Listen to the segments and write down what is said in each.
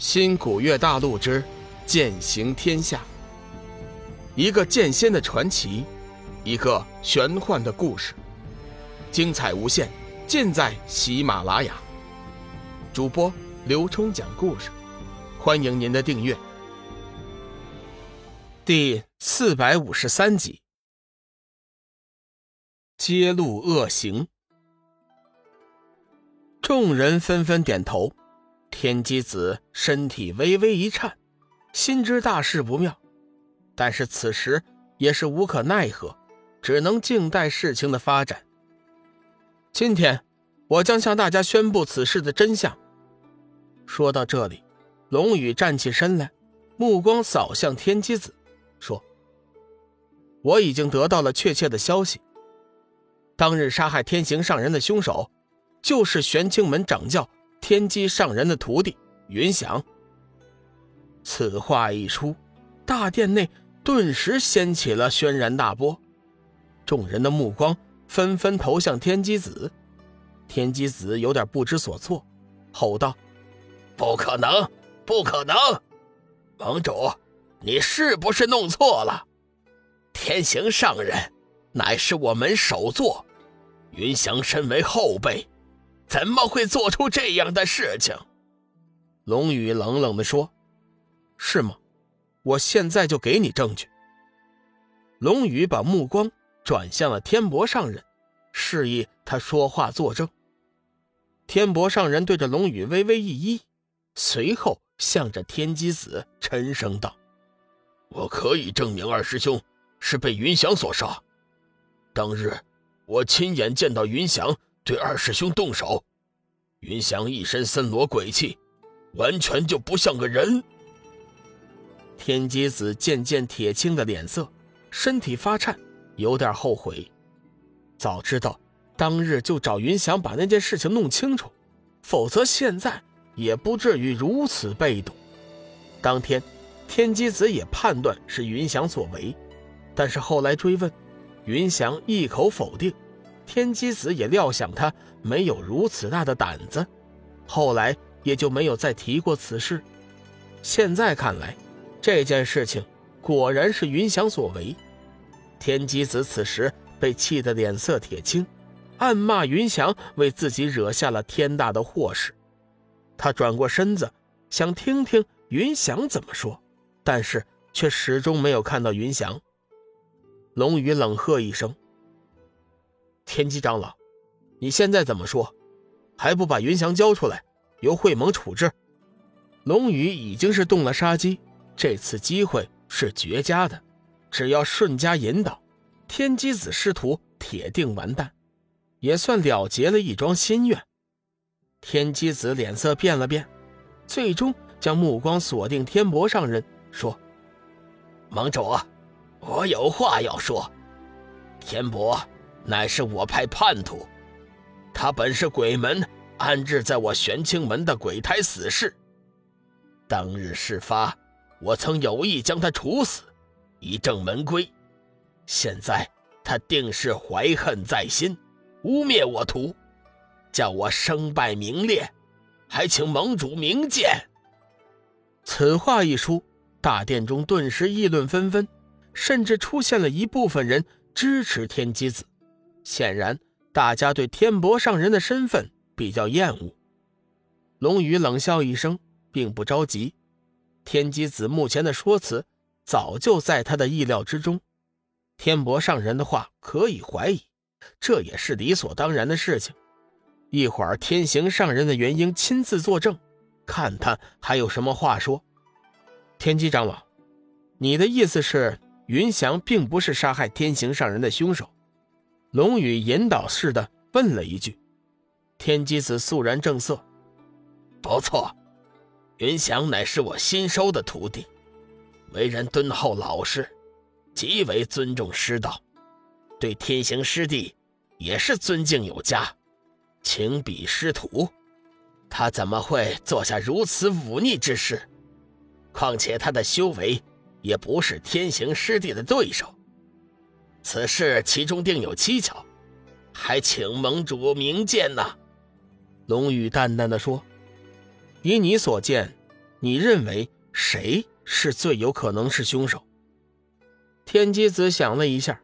新古月大陆之剑行天下，一个剑仙的传奇，一个玄幻的故事，精彩无限，尽在喜马拉雅。主播刘冲讲故事，欢迎您的订阅。第四百五十三集，揭露恶行，众人纷纷点头。天机子身体微微一颤，心知大事不妙，但是此时也是无可奈何，只能静待事情的发展。今天，我将向大家宣布此事的真相。说到这里，龙宇站起身来，目光扫向天机子，说：“我已经得到了确切的消息，当日杀害天行上人的凶手，就是玄清门掌教。”天机上人的徒弟云翔。此话一出，大殿内顿时掀起了轩然大波，众人的目光纷纷投向天机子。天机子有点不知所措，吼道：“不可能，不可能！盟主，你是不是弄错了？天行上人乃是我门首座，云翔身为后辈。”怎么会做出这样的事情？龙宇冷冷地说：“是吗？我现在就给你证据。”龙宇把目光转向了天博上人，示意他说话作证。天博上人对着龙宇微微一揖，随后向着天机子沉声道：“我可以证明二师兄是被云翔所杀。当日我亲眼见到云翔。”对二师兄动手，云翔一身森罗鬼气，完全就不像个人。天机子渐渐铁青的脸色，身体发颤，有点后悔。早知道当日就找云翔把那件事情弄清楚，否则现在也不至于如此被动。当天，天机子也判断是云翔所为，但是后来追问，云翔一口否定。天机子也料想他没有如此大的胆子，后来也就没有再提过此事。现在看来，这件事情果然是云翔所为。天机子此时被气得脸色铁青，暗骂云翔为自己惹下了天大的祸事。他转过身子，想听听云翔怎么说，但是却始终没有看到云翔。龙宇冷喝一声。天机长老，你现在怎么说？还不把云翔交出来，由会盟处置？龙宇已经是动了杀机，这次机会是绝佳的，只要顺家引导，天机子师徒铁定完蛋，也算了结了一桩心愿。天机子脸色变了变，最终将目光锁定天博上人，说：“盟主，我有话要说，天博。”乃是我派叛徒，他本是鬼门安置在我玄清门的鬼胎死士。当日事发，我曾有意将他处死，以正门规。现在他定是怀恨在心，污蔑我徒，叫我身败名裂，还请盟主明鉴。此话一出，大殿中顿时议论纷纷，甚至出现了一部分人支持天机子。显然，大家对天博上人的身份比较厌恶。龙宇冷笑一声，并不着急。天机子目前的说辞早就在他的意料之中。天博上人的话可以怀疑，这也是理所当然的事情。一会儿，天行上人的元婴亲自作证，看他还有什么话说。天机长老，你的意思是，云翔并不是杀害天行上人的凶手？龙宇引导似的问了一句，天机子肃然正色：“不错，云翔乃是我新收的徒弟，为人敦厚老实，极为尊重师道，对天行师弟也是尊敬有加，情比师徒。他怎么会做下如此忤逆之事？况且他的修为也不是天行师弟的对手。”此事其中定有蹊跷，还请盟主明鉴呐。龙宇淡淡的说：“以你所见，你认为谁是最有可能是凶手？天机子想了一下，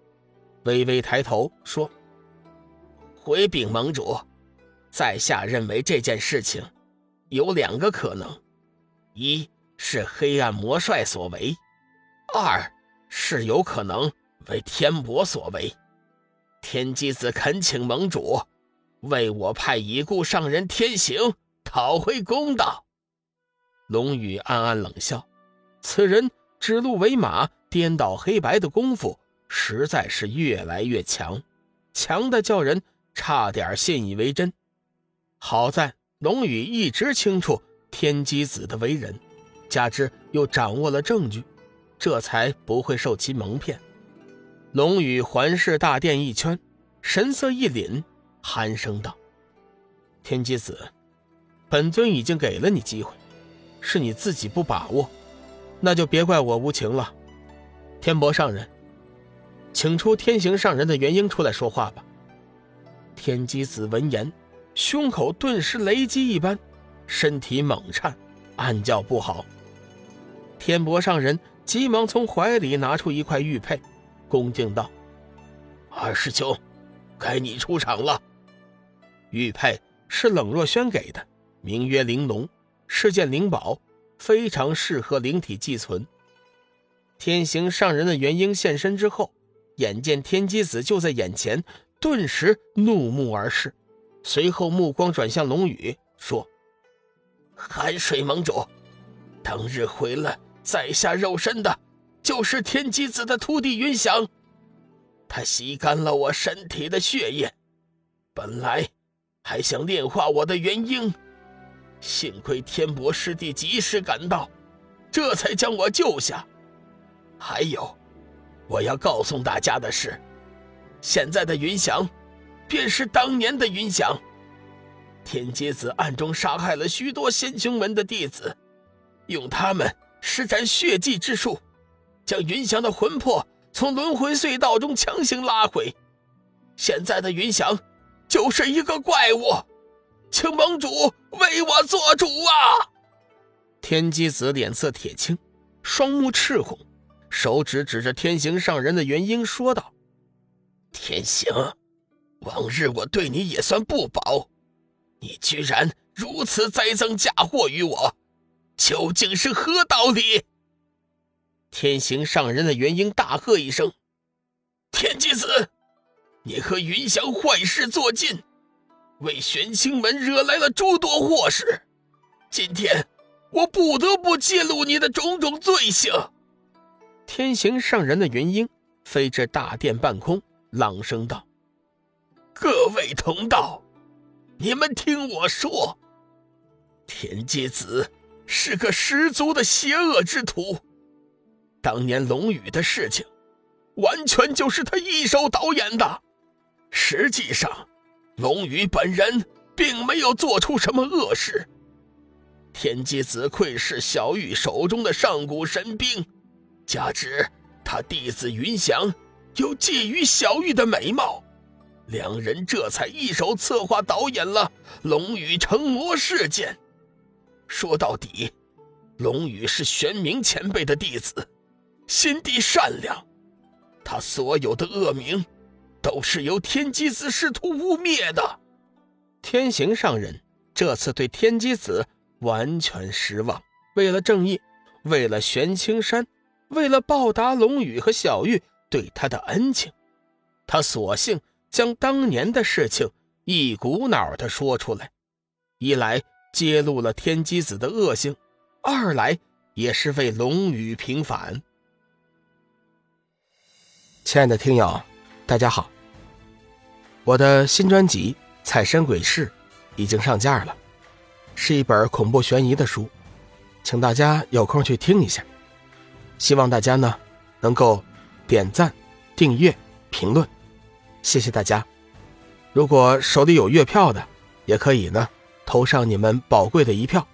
微微抬头说：“回禀盟主，在下认为这件事情有两个可能：一是黑暗魔帅所为，二是有可能为天伯所为。天机子恳请盟主为我派已故上人天行讨回公道。”龙宇暗暗冷笑，此人指鹿为马。颠倒黑白的功夫实在是越来越强，强的叫人差点信以为真。好在龙宇一直清楚天机子的为人，加之又掌握了证据，这才不会受其蒙骗。龙宇环视大殿一圈，神色一凛，寒声道：“天机子，本尊已经给了你机会，是你自己不把握，那就别怪我无情了。”天伯上人，请出天行上人的元婴出来说话吧。天机子闻言，胸口顿时雷击一般，身体猛颤，暗叫不好。天伯上人急忙从怀里拿出一块玉佩，恭敬道：“二师兄，该你出场了。”玉佩是冷若轩给的，名曰玲珑，是件灵宝，非常适合灵体寄存。天行上人的元婴现身之后，眼见天机子就在眼前，顿时怒目而视，随后目光转向龙宇，说：“寒水盟主，当日毁了在下肉身的，就是天机子的徒弟云翔。他吸干了我身体的血液，本来还想炼化我的元婴，幸亏天博师弟及时赶到，这才将我救下。”还有，我要告诉大家的是，现在的云翔，便是当年的云翔。天机子暗中杀害了许多仙凶门的弟子，用他们施展血祭之术，将云翔的魂魄从轮回隧道中强行拉回。现在的云翔，就是一个怪物，请盟主为我做主啊！天机子脸色铁青，双目赤红。手指指着天行上人的元婴说道：“天行，往日我对你也算不薄，你居然如此栽赃嫁祸于我，究竟是何道理？”天行上人的元婴大喝一声：“天机子，你和云翔坏事做尽，为玄清门惹来了诸多祸事，今天我不得不揭露你的种种罪行。”天行上人的元婴飞至大殿半空，朗声道：“各位同道，你们听我说，天机子是个十足的邪恶之徒。当年龙宇的事情，完全就是他一手导演的。实际上，龙宇本人并没有做出什么恶事。天机子窥视小玉手中的上古神兵。”加之他弟子云翔又觊觎小玉的美貌，两人这才一手策划导演了龙宇成魔事件。说到底，龙宇是玄冥前辈的弟子，心地善良，他所有的恶名都是由天机子试图污蔑的。天行上人这次对天机子完全失望，为了正义，为了玄青山。为了报答龙宇和小玉对他的恩情，他索性将当年的事情一股脑的说出来，一来揭露了天机子的恶行，二来也是为龙宇平反。亲爱的听友，大家好，我的新专辑《彩山鬼事》已经上架了，是一本恐怖悬疑的书，请大家有空去听一下。希望大家呢能够点赞、订阅、评论，谢谢大家。如果手里有月票的，也可以呢投上你们宝贵的一票。